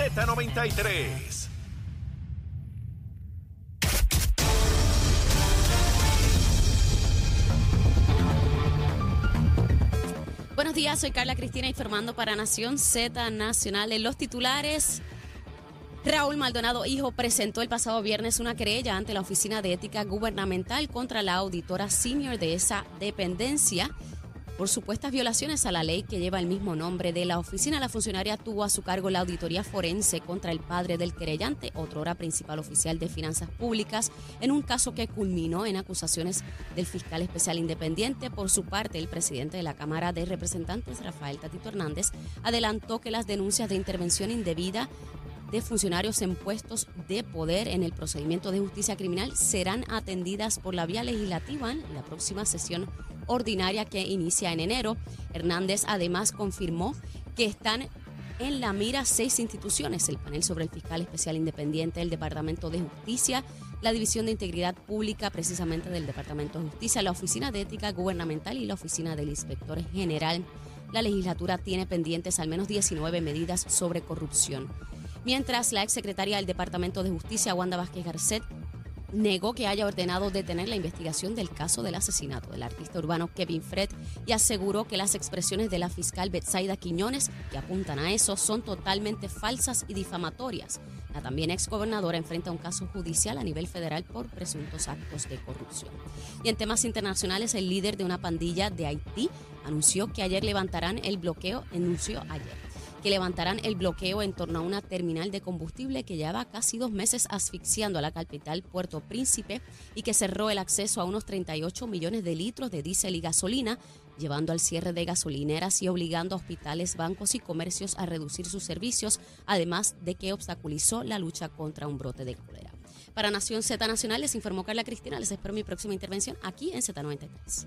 Z93. Buenos días, soy Carla Cristina informando para Nación Z Nacional. En los titulares, Raúl Maldonado, hijo, presentó el pasado viernes una querella ante la Oficina de Ética Gubernamental contra la auditora senior de esa dependencia por supuestas violaciones a la ley que lleva el mismo nombre de la oficina. La funcionaria tuvo a su cargo la auditoría forense contra el padre del querellante, otrora principal oficial de finanzas públicas, en un caso que culminó en acusaciones del fiscal especial independiente. Por su parte, el presidente de la Cámara de Representantes, Rafael Tatito Hernández, adelantó que las denuncias de intervención indebida de funcionarios en puestos de poder en el procedimiento de justicia criminal serán atendidas por la vía legislativa en la próxima sesión ordinaria que inicia en enero. Hernández además confirmó que están en la mira seis instituciones, el panel sobre el fiscal especial independiente, el Departamento de Justicia, la División de Integridad Pública precisamente del Departamento de Justicia, la Oficina de Ética Gubernamental y la Oficina del Inspector General. La legislatura tiene pendientes al menos 19 medidas sobre corrupción. Mientras la exsecretaria del Departamento de Justicia, Wanda Vázquez Garcet, negó que haya ordenado detener la investigación del caso del asesinato del artista urbano Kevin Fred y aseguró que las expresiones de la fiscal Betsaida Quiñones que apuntan a eso son totalmente falsas y difamatorias. La también exgobernadora enfrenta un caso judicial a nivel federal por presuntos actos de corrupción. Y en temas internacionales, el líder de una pandilla de Haití anunció que ayer levantarán el bloqueo, anunció ayer que levantarán el bloqueo en torno a una terminal de combustible que lleva casi dos meses asfixiando a la capital Puerto Príncipe y que cerró el acceso a unos 38 millones de litros de diésel y gasolina, llevando al cierre de gasolineras y obligando a hospitales, bancos y comercios a reducir sus servicios, además de que obstaculizó la lucha contra un brote de cólera. Para Nación Z Nacional les informó Carla Cristina. Les espero mi próxima intervención aquí en Z93.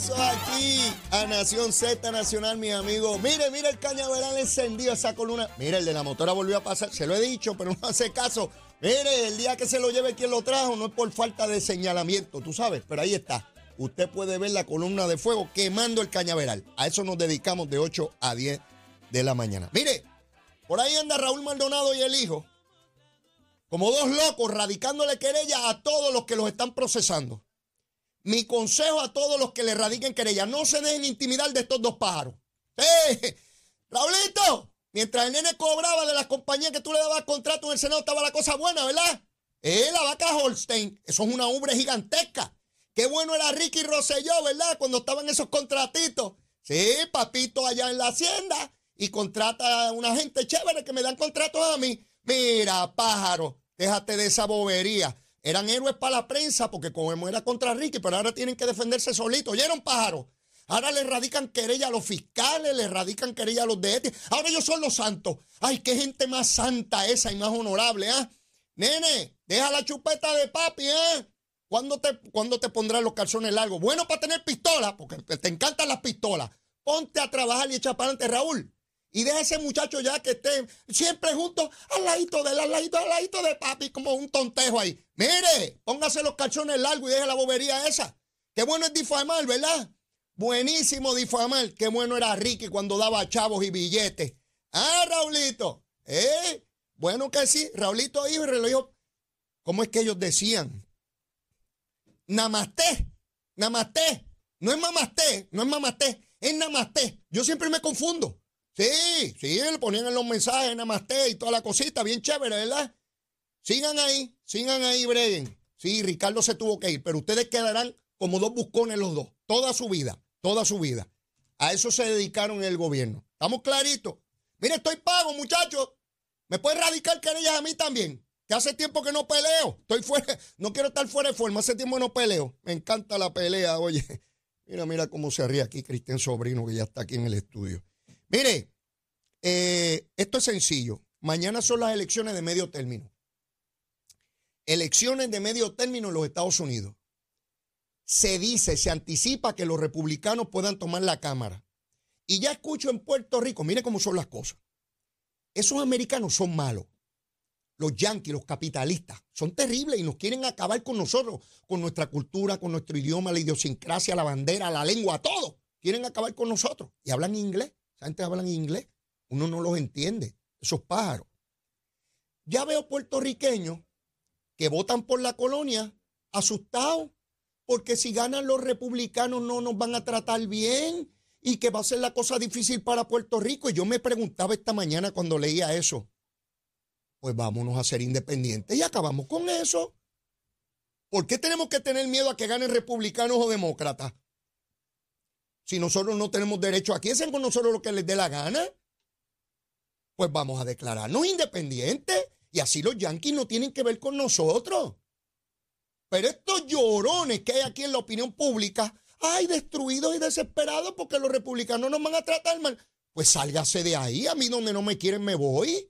Regreso aquí a Nación Z Nacional, mis amigos. Mire, mire el cañaveral encendido, esa columna. Mire, el de la motora volvió a pasar. Se lo he dicho, pero no hace caso. Mire, el día que se lo lleve quien lo trajo no es por falta de señalamiento, tú sabes, pero ahí está. Usted puede ver la columna de fuego quemando el cañaveral. A eso nos dedicamos de 8 a 10 de la mañana. Mire, por ahí anda Raúl Maldonado y el hijo, como dos locos, radicándole querella a todos los que los están procesando. Mi consejo a todos los que le radiquen querella, no se dejen intimidar de estos dos pájaros. ¡Eh! Raulito, mientras el nene cobraba de las compañías que tú le dabas contrato en el Senado, estaba la cosa buena, ¿verdad? Eh, la vaca Holstein, eso es una ubre gigantesca. Qué bueno era Ricky Rosselló, ¿verdad? Cuando estaban esos contratitos. Sí, papito allá en la hacienda y contrata a una gente chévere que me dan contratos a mí. Mira, pájaro, déjate de esa bobería. Eran héroes para la prensa porque como era contra Ricky, pero ahora tienen que defenderse solitos. ¿Oyeron, pájaro? Ahora le radican querella a los fiscales, le radican querella a los de ética. Ahora ellos son los santos. Ay, qué gente más santa esa y más honorable, ¿ah? Nene, deja la chupeta de papi, ¿eh? ¿Cuándo te, ¿Cuándo te pondrás los calzones largos? Bueno para tener pistola, porque te encantan las pistolas. Ponte a trabajar y echa para adelante, Raúl. Y deja ese muchacho ya que esté siempre junto al ladito del al ladito, al ladito de papi, como un tontejo ahí. Mire, póngase los calzones largos y deje la bobería esa. Qué bueno es difamar, ¿verdad? Buenísimo difamar. Qué bueno era Ricky cuando daba chavos y billetes. Ah, Raulito. ¿Eh? Bueno que sí. Raulito hijo y reloj. ¿Cómo es que ellos decían? Namaste. Namaste. No es mamasté. No es mamasté. Es namaste. Yo siempre me confundo. Sí, sí, le ponían en los mensajes namaste y toda la cosita. Bien chévere, ¿verdad? Sigan ahí. Sigan ahí, breguen. Sí, Ricardo se tuvo que ir, pero ustedes quedarán como dos buscones los dos. Toda su vida. Toda su vida. A eso se dedicaron en el gobierno. ¿Estamos claritos? Mire, estoy pago, muchachos. ¿Me puede radicar querellas a mí también? Que hace tiempo que no peleo. Estoy fuera, no quiero estar fuera de forma. Hace tiempo que no peleo. Me encanta la pelea, oye. Mira, mira cómo se ríe aquí Cristian Sobrino, que ya está aquí en el estudio. Mire, eh, esto es sencillo. Mañana son las elecciones de medio término. Elecciones de medio término en los Estados Unidos. Se dice, se anticipa que los republicanos puedan tomar la Cámara Y ya escucho en Puerto Rico, mire cómo son las cosas. Esos americanos son malos. Los yanquis, los capitalistas, son terribles y nos quieren acabar con nosotros, con nuestra cultura, con nuestro idioma, la idiosincrasia, la bandera, la lengua, todo. Quieren acabar con nosotros. Y hablan inglés. Esa gente hablan inglés. Uno no los entiende. Esos pájaros. Ya veo puertorriqueños que votan por la colonia asustados porque si ganan los republicanos no nos van a tratar bien y que va a ser la cosa difícil para Puerto Rico. Y yo me preguntaba esta mañana cuando leía eso, pues vámonos a ser independientes y acabamos con eso. ¿Por qué tenemos que tener miedo a que ganen republicanos o demócratas? Si nosotros no tenemos derecho aquí, hacen con nosotros lo que les dé la gana. Pues vamos a declararnos independientes y así los yanquis no tienen que ver con nosotros. Pero estos llorones que hay aquí en la opinión pública, ay, destruidos y desesperados porque los republicanos nos van a tratar mal. Pues sálgase de ahí, a mí donde no me quieren me voy.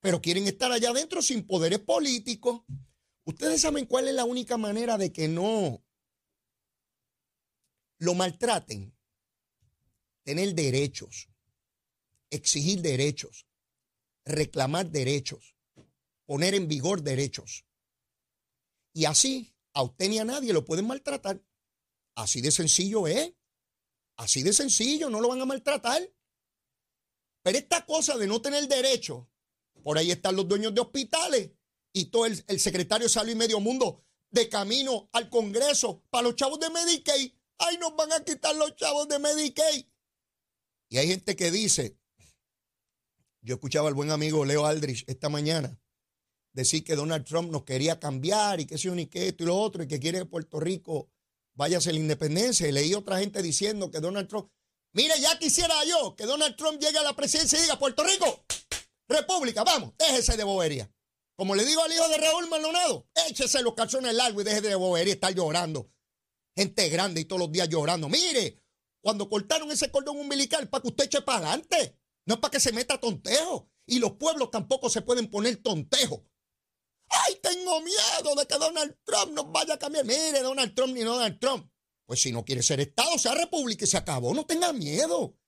Pero quieren estar allá adentro sin poderes políticos. Ustedes saben cuál es la única manera de que no lo maltraten. Tener derechos, exigir derechos, reclamar derechos, poner en vigor derechos. Y así, a usted ni a nadie lo pueden maltratar. Así de sencillo es. Así de sencillo, no lo van a maltratar. Pero esta cosa de no tener derecho, por ahí están los dueños de hospitales y todo el, secretario de Salud y Medio Mundo de camino al Congreso para los chavos de Medicaid. ¡Ay, nos van a quitar los chavos de Medicaid! Y hay gente que dice, yo escuchaba al buen amigo Leo Aldrich esta mañana decir que Donald Trump nos quería cambiar y que eso ni que esto y lo otro y que quiere que Puerto Rico vaya a la independencia. Y leí otra gente diciendo que Donald Trump, mire, ya quisiera yo que Donald Trump llegue a la presidencia y diga, Puerto Rico, República, vamos, déjese de bobería. Como le digo al hijo de Raúl Maldonado, échese los calzones largos y déjese de bobería estar llorando. Gente grande y todos los días llorando. Mire, cuando cortaron ese cordón umbilical, para que usted eche para adelante. No es para que se meta tontejo. Y los pueblos tampoco se pueden poner tontejo. ¡Ay, tengo miedo de que Donald Trump nos vaya a cambiar! Mire, Donald Trump ni Donald Trump. Pues si no quiere ser Estado, sea República y se acabó. No tenga miedo.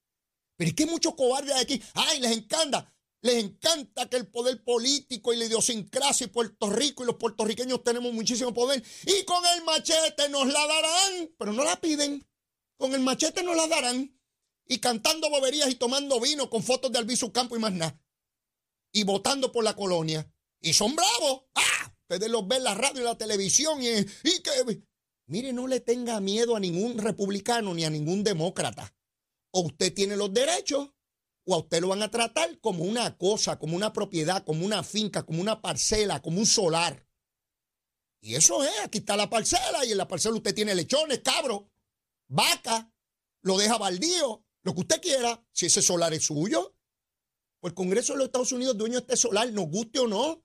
Pero es que hay muchos cobardes aquí. ¡Ay, les encanta! Les encanta que el poder político y la idiosincrasia y Puerto Rico y los puertorriqueños tenemos muchísimo poder. Y con el machete nos la darán, pero no la piden. Con el machete nos la darán. Y cantando boberías y tomando vino con fotos de Albizu Campo y más nada. Y votando por la colonia. Y son bravos. ¡Ah! Ustedes los ven en la radio y la televisión y, y que... Mire, no le tenga miedo a ningún republicano ni a ningún demócrata. O usted tiene los derechos o a usted lo van a tratar como una cosa, como una propiedad, como una finca, como una parcela, como un solar. Y eso es, aquí está la parcela y en la parcela usted tiene lechones, cabros, vaca, lo deja baldío, lo que usted quiera, si ese solar es suyo. Pues el Congreso de los Estados Unidos dueño de este solar, nos guste o no.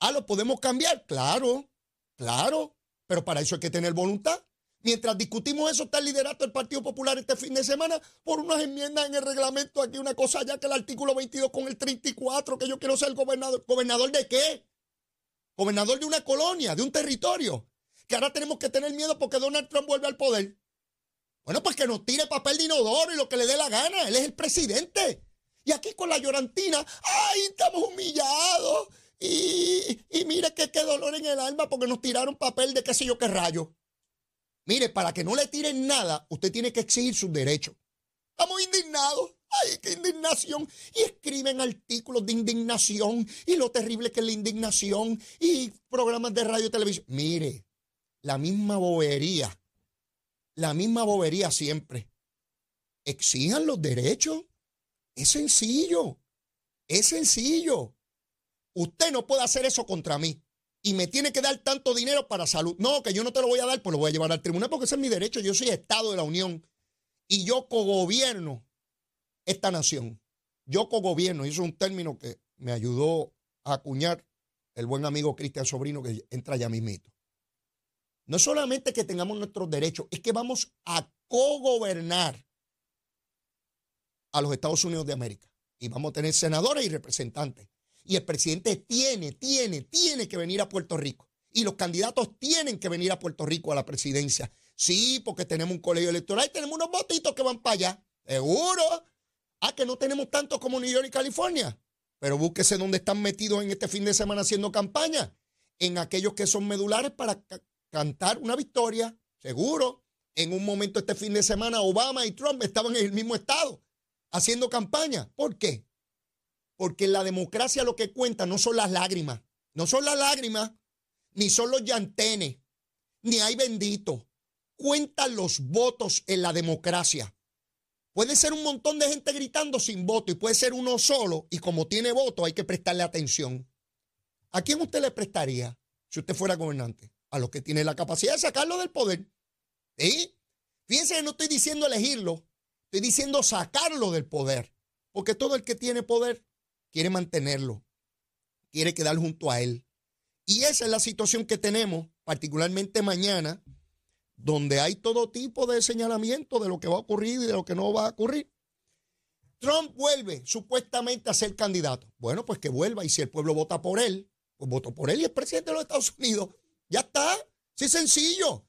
Ah, ¿lo podemos cambiar? Claro, claro, pero para eso hay que tener voluntad. Mientras discutimos eso, está el liderato del Partido Popular este fin de semana por unas enmiendas en el reglamento. Aquí una cosa ya que el artículo 22 con el 34, que yo quiero ser gobernador. ¿Gobernador de qué? Gobernador de una colonia, de un territorio. Que ahora tenemos que tener miedo porque Donald Trump vuelve al poder. Bueno, pues que nos tire papel de inodoro y lo que le dé la gana. Él es el presidente. Y aquí con la llorantina, ¡ay, estamos humillados! Y, y mire que qué dolor en el alma porque nos tiraron papel de qué sé yo qué rayo. Mire, para que no le tiren nada, usted tiene que exigir sus derechos. Estamos indignados. ¡Ay, qué indignación! Y escriben artículos de indignación y lo terrible que es la indignación y programas de radio y televisión. Mire, la misma bobería, la misma bobería siempre. Exijan los derechos. Es sencillo. Es sencillo. Usted no puede hacer eso contra mí. Y me tiene que dar tanto dinero para salud. No, que yo no te lo voy a dar, pues lo voy a llevar al tribunal porque ese es mi derecho. Yo soy Estado de la Unión. Y yo cogobierno esta nación. Yo cogobierno. Y eso es un término que me ayudó a acuñar el buen amigo Cristian Sobrino que entra ya mismito. No solamente que tengamos nuestros derechos, es que vamos a cogobernar a los Estados Unidos de América. Y vamos a tener senadores y representantes. Y el presidente tiene, tiene, tiene que venir a Puerto Rico. Y los candidatos tienen que venir a Puerto Rico a la presidencia. Sí, porque tenemos un colegio electoral y tenemos unos votitos que van para allá. Seguro. Ah, que no tenemos tanto como New York y California. Pero búsquese dónde están metidos en este fin de semana haciendo campaña. En aquellos que son medulares para cantar una victoria. Seguro. En un momento este fin de semana Obama y Trump estaban en el mismo estado haciendo campaña. ¿Por qué? Porque en la democracia lo que cuenta no son las lágrimas. No son las lágrimas, ni son los llantenes, ni hay bendito. Cuentan los votos en la democracia. Puede ser un montón de gente gritando sin voto y puede ser uno solo y como tiene voto hay que prestarle atención. ¿A quién usted le prestaría si usted fuera gobernante? A los que tienen la capacidad de sacarlo del poder. ¿Sí? Fíjense que no estoy diciendo elegirlo, estoy diciendo sacarlo del poder. Porque todo el que tiene poder quiere mantenerlo, quiere quedar junto a él. Y esa es la situación que tenemos, particularmente mañana, donde hay todo tipo de señalamiento de lo que va a ocurrir y de lo que no va a ocurrir. Trump vuelve supuestamente a ser candidato. Bueno, pues que vuelva y si el pueblo vota por él, pues votó por él y es presidente de los Estados Unidos. Ya está. Sí, sencillo.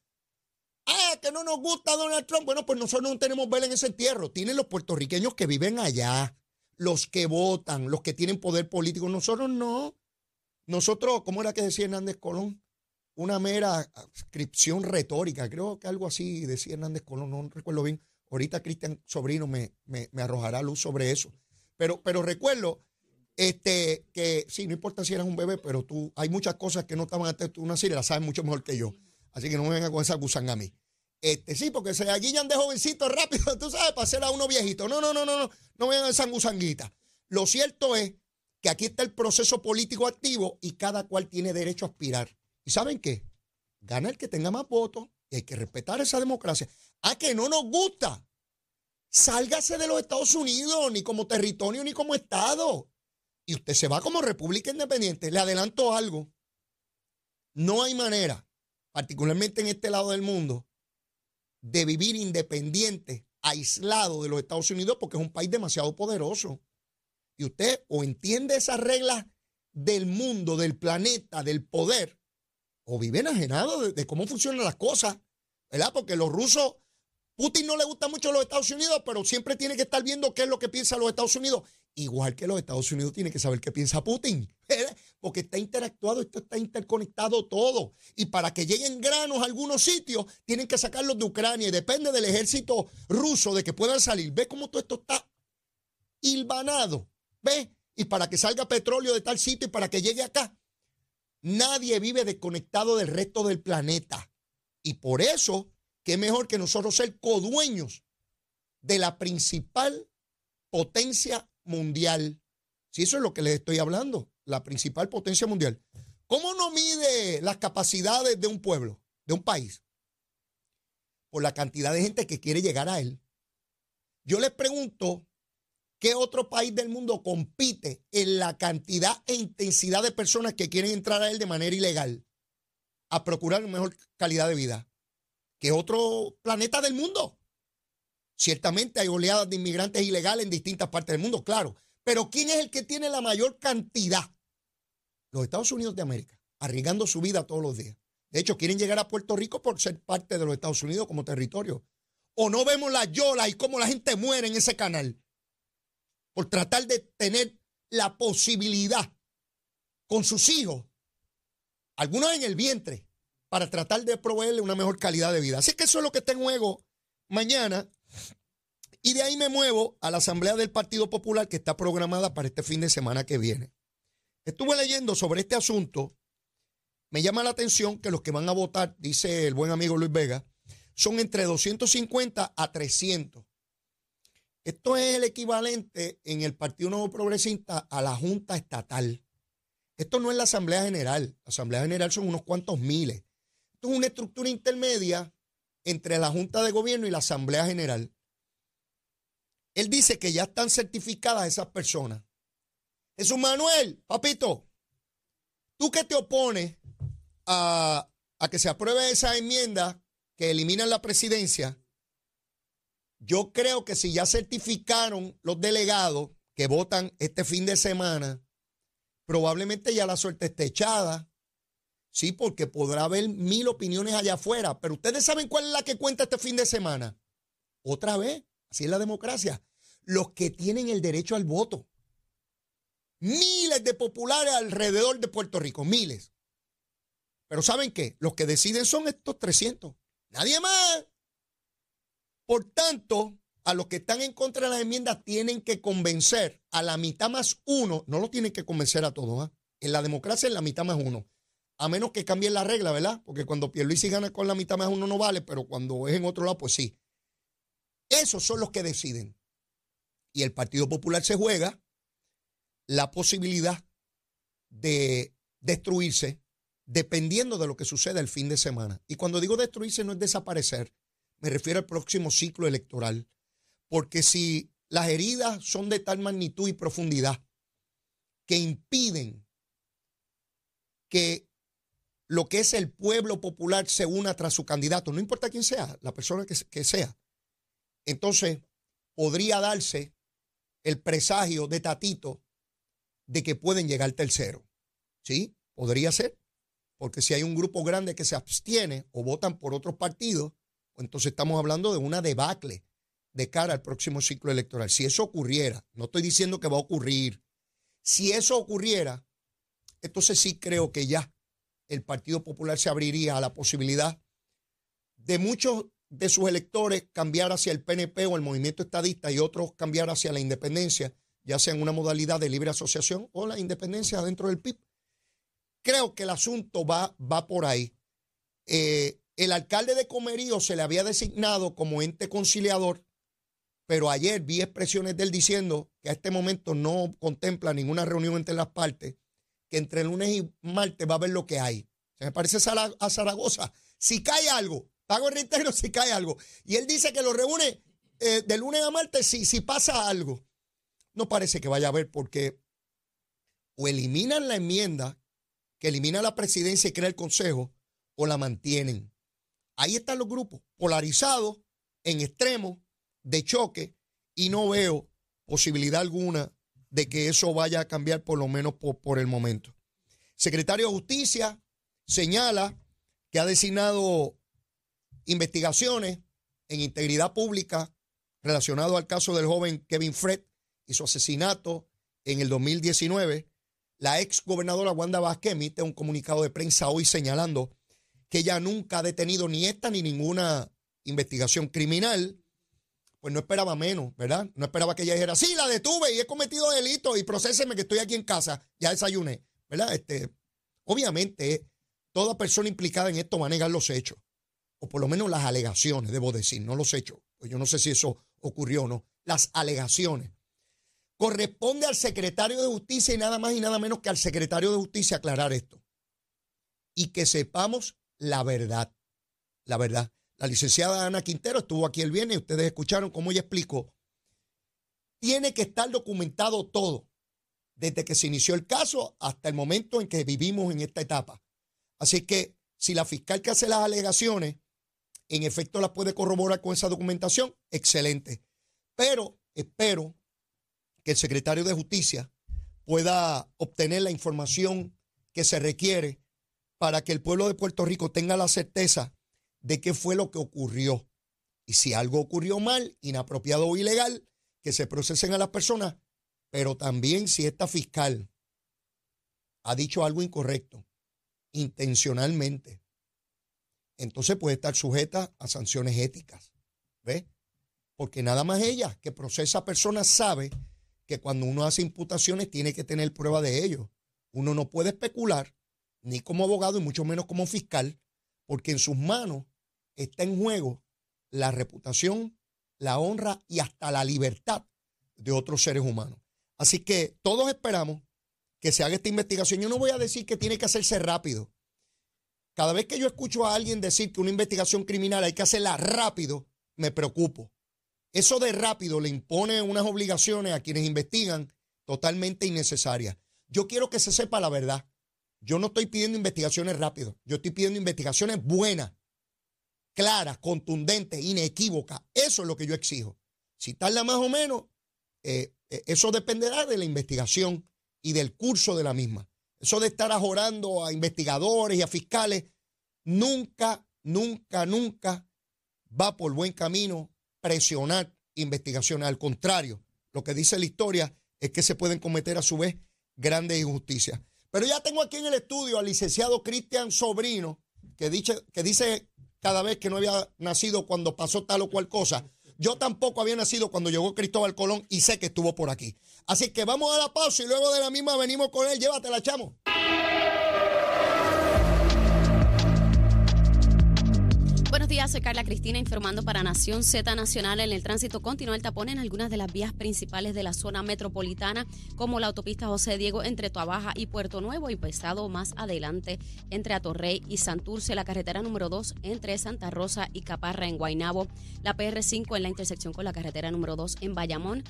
Ah, que no nos gusta Donald Trump. Bueno, pues nosotros no tenemos vela en ese entierro. Tienen los puertorriqueños que viven allá, los que votan, los que tienen poder político. Nosotros no. Nosotros, ¿cómo era que decía Hernández Colón? una mera inscripción retórica. Creo que algo así decía Hernández Colón, no recuerdo bien. Ahorita Cristian Sobrino me, me, arrojará luz sobre eso. Pero, pero recuerdo este, que, sí, no importa si eras un bebé, pero tú, hay muchas cosas que no estaban antes de tu nacer las sabes mucho mejor que yo. Así que no me vengan con esa gusanga a mí. Este, sí, porque se aguillan de jovencito rápido, tú sabes, para hacer a uno viejito. No, no, no, no, no, no vengan esa gusanguita. Lo cierto es que aquí está el proceso político activo y cada cual tiene derecho a aspirar. ¿Y saben qué? Gana el que tenga más votos y hay que respetar esa democracia. A que no nos gusta. Sálgase de los Estados Unidos, ni como territorio, ni como Estado. Y usted se va como República Independiente. Le adelanto algo. No hay manera, particularmente en este lado del mundo, de vivir independiente, aislado de los Estados Unidos, porque es un país demasiado poderoso. Y usted o entiende esas reglas del mundo, del planeta, del poder, o viven enajenados de, cómo funcionan las cosas, ¿verdad? Porque los rusos, Putin no le gusta mucho los Estados Unidos, pero siempre tiene que estar viendo qué es lo que piensa los Estados Unidos. Igual que los Estados Unidos tiene que saber qué piensa Putin, porque está interactuado, esto está interconectado todo. Y para que lleguen granos a algunos sitios, tienen que sacarlos de Ucrania y depende del ejército ruso de que puedan salir. ¿Ve cómo todo esto está hilvanado? ¿Ve? Y para que salga petróleo de tal sitio y para que llegue acá, Nadie vive desconectado del resto del planeta. Y por eso, qué mejor que nosotros ser codueños de la principal potencia mundial. Si eso es lo que les estoy hablando, la principal potencia mundial. ¿Cómo no mide las capacidades de un pueblo, de un país? Por la cantidad de gente que quiere llegar a él. Yo les pregunto, ¿Qué otro país del mundo compite en la cantidad e intensidad de personas que quieren entrar a él de manera ilegal a procurar mejor calidad de vida? ¿Qué otro planeta del mundo? Ciertamente hay oleadas de inmigrantes ilegales en distintas partes del mundo, claro. Pero ¿quién es el que tiene la mayor cantidad? Los Estados Unidos de América, arriesgando su vida todos los días. De hecho, quieren llegar a Puerto Rico por ser parte de los Estados Unidos como territorio. O no vemos la yola y cómo la gente muere en ese canal por tratar de tener la posibilidad con sus hijos, algunos en el vientre, para tratar de proveerle una mejor calidad de vida. Así que eso es lo que está en juego mañana. Y de ahí me muevo a la Asamblea del Partido Popular que está programada para este fin de semana que viene. Estuve leyendo sobre este asunto. Me llama la atención que los que van a votar, dice el buen amigo Luis Vega, son entre 250 a 300. Esto es el equivalente en el Partido Nuevo Progresista a la Junta Estatal. Esto no es la Asamblea General. La Asamblea General son unos cuantos miles. Esto es una estructura intermedia entre la Junta de Gobierno y la Asamblea General. Él dice que ya están certificadas esas personas. Jesús Manuel, papito, tú que te opones a, a que se apruebe esa enmienda que eliminan la presidencia, yo creo que si ya certificaron los delegados que votan este fin de semana, probablemente ya la suerte esté echada. Sí, porque podrá haber mil opiniones allá afuera, pero ustedes saben cuál es la que cuenta este fin de semana. Otra vez, Así es la democracia. Los que tienen el derecho al voto. Miles de populares alrededor de Puerto Rico, miles. Pero ¿saben qué? Los que deciden son estos 300. Nadie más. Por tanto, a los que están en contra de las enmiendas tienen que convencer a la mitad más uno, no lo tienen que convencer a todos. ¿ah? En la democracia es la mitad más uno. A menos que cambien la regla, ¿verdad? Porque cuando Pierluisi gana con la mitad más uno no vale, pero cuando es en otro lado, pues sí. Esos son los que deciden. Y el Partido Popular se juega la posibilidad de destruirse dependiendo de lo que suceda el fin de semana. Y cuando digo destruirse no es desaparecer, me refiero al próximo ciclo electoral. Porque si las heridas son de tal magnitud y profundidad que impiden que lo que es el pueblo popular se una tras su candidato, no importa quién sea, la persona que, que sea, entonces podría darse el presagio de Tatito de que pueden llegar tercero. ¿Sí? Podría ser. Porque si hay un grupo grande que se abstiene o votan por otros partidos, pues entonces estamos hablando de una debacle de cara al próximo ciclo electoral. Si eso ocurriera, no estoy diciendo que va a ocurrir, si eso ocurriera, entonces sí creo que ya el Partido Popular se abriría a la posibilidad de muchos de sus electores cambiar hacia el PNP o el movimiento estadista y otros cambiar hacia la independencia, ya sea en una modalidad de libre asociación o la independencia dentro del PIB. Creo que el asunto va, va por ahí. Eh, el alcalde de Comerío se le había designado como ente conciliador, pero ayer vi expresiones de él diciendo que a este momento no contempla ninguna reunión entre las partes, que entre lunes y martes va a ver lo que hay. Se me parece a Zaragoza. Si cae algo, pago el reintegro si cae algo. Y él dice que lo reúne eh, de lunes a martes si, si pasa algo. No parece que vaya a haber porque o eliminan la enmienda que elimina la presidencia y crea el consejo, o la mantienen. Ahí están los grupos, polarizados, en extremos, de choque, y no veo posibilidad alguna de que eso vaya a cambiar por lo menos por, por el momento. Secretario de Justicia señala que ha designado investigaciones en integridad pública relacionado al caso del joven Kevin Fred y su asesinato en el 2019 la ex gobernadora Wanda Vázquez emite un comunicado de prensa hoy señalando que ella nunca ha detenido ni esta ni ninguna investigación criminal. Pues no esperaba menos, ¿verdad? No esperaba que ella dijera, sí, la detuve y he cometido delito y procéseme que estoy aquí en casa, ya desayuné, ¿verdad? Este, obviamente, toda persona implicada en esto va a negar los hechos, o por lo menos las alegaciones, debo decir, no los hechos. Pues yo no sé si eso ocurrió o no. Las alegaciones. Corresponde al secretario de Justicia y nada más y nada menos que al secretario de Justicia aclarar esto. Y que sepamos la verdad. La verdad. La licenciada Ana Quintero estuvo aquí el viernes y ustedes escucharon cómo ella explicó. Tiene que estar documentado todo, desde que se inició el caso hasta el momento en que vivimos en esta etapa. Así que si la fiscal que hace las alegaciones en efecto las puede corroborar con esa documentación, excelente. Pero espero que el secretario de Justicia pueda obtener la información que se requiere para que el pueblo de Puerto Rico tenga la certeza de qué fue lo que ocurrió. Y si algo ocurrió mal, inapropiado o ilegal, que se procesen a las personas, pero también si esta fiscal ha dicho algo incorrecto, intencionalmente, entonces puede estar sujeta a sanciones éticas. ¿Ves? Porque nada más ella que procesa personas sabe que cuando uno hace imputaciones tiene que tener prueba de ello. Uno no puede especular, ni como abogado y mucho menos como fiscal, porque en sus manos está en juego la reputación, la honra y hasta la libertad de otros seres humanos. Así que todos esperamos que se haga esta investigación. Yo no voy a decir que tiene que hacerse rápido. Cada vez que yo escucho a alguien decir que una investigación criminal hay que hacerla rápido, me preocupo. Eso de rápido le impone unas obligaciones a quienes investigan totalmente innecesarias. Yo quiero que se sepa la verdad. Yo no estoy pidiendo investigaciones rápidas. Yo estoy pidiendo investigaciones buenas, claras, contundentes, inequívocas. Eso es lo que yo exijo. Si tarda más o menos, eh, eh, eso dependerá de la investigación y del curso de la misma. Eso de estar ajorando a investigadores y a fiscales, nunca, nunca, nunca va por buen camino presionar investigaciones. Al contrario, lo que dice la historia es que se pueden cometer a su vez grandes injusticias. Pero ya tengo aquí en el estudio al licenciado Cristian Sobrino, que dice, que dice cada vez que no había nacido cuando pasó tal o cual cosa. Yo tampoco había nacido cuando llegó Cristóbal Colón y sé que estuvo por aquí. Así que vamos a la pausa y luego de la misma venimos con él. Llévatela, chamo. Días, soy Carla Cristina informando para Nación Z Nacional. En el tránsito continúa el tapón en algunas de las vías principales de la zona metropolitana, como la autopista José Diego entre Tuabaja y Puerto Nuevo y pesado más adelante entre Atorrey y Santurce, la carretera número 2 entre Santa Rosa y Caparra en Guaynabo, la PR5 en la intersección con la carretera número 2 en Bayamón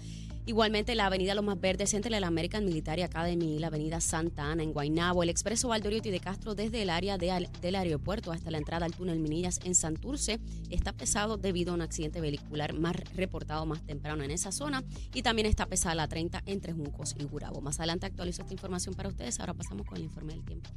Igualmente la avenida Los Más Verdes entre la American Military Academy y la avenida Santa Ana en Guaynabo, el expreso Valdoriotti de Castro desde el área del aeropuerto hasta la entrada al túnel Minillas en Santurce está pesado debido a un accidente vehicular más reportado más temprano en esa zona y también está pesada la 30 entre Juncos y Gurabo. Más adelante actualizo esta información para ustedes, ahora pasamos con el informe del tiempo.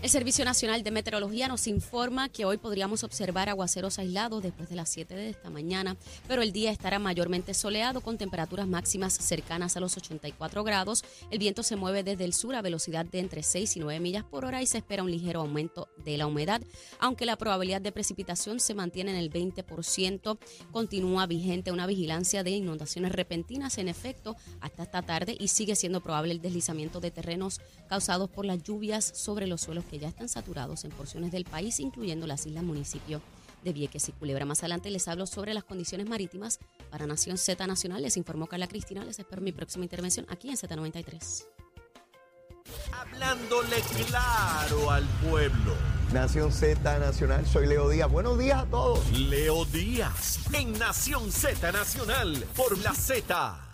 El Servicio Nacional de Meteorología nos informa que hoy podríamos observar aguaceros aislados después de las 7 de esta mañana, pero el día estará mayormente soleado con temperaturas máximas cercanas a los 84 grados. El viento se mueve desde el sur a velocidad de entre 6 y 9 millas por hora y se espera un ligero aumento de la humedad, aunque la probabilidad de precipitación se mantiene en el 20%. Continúa vigente una vigilancia de inundaciones repentinas en efecto hasta esta tarde y sigue siendo probable el deslizamiento de terrenos causados por las lluvias sobre los suelos que ya están saturados en porciones del país, incluyendo las islas municipios de Vieques y Culebra. Más adelante les hablo sobre las condiciones marítimas para Nación Z Nacional. Les informó Carla Cristina. Les espero mi próxima intervención aquí en Z93. Hablándole claro al pueblo. Nación Z Nacional, soy Leo Díaz. Buenos días a todos. Leo Díaz en Nación Z Nacional por la Z.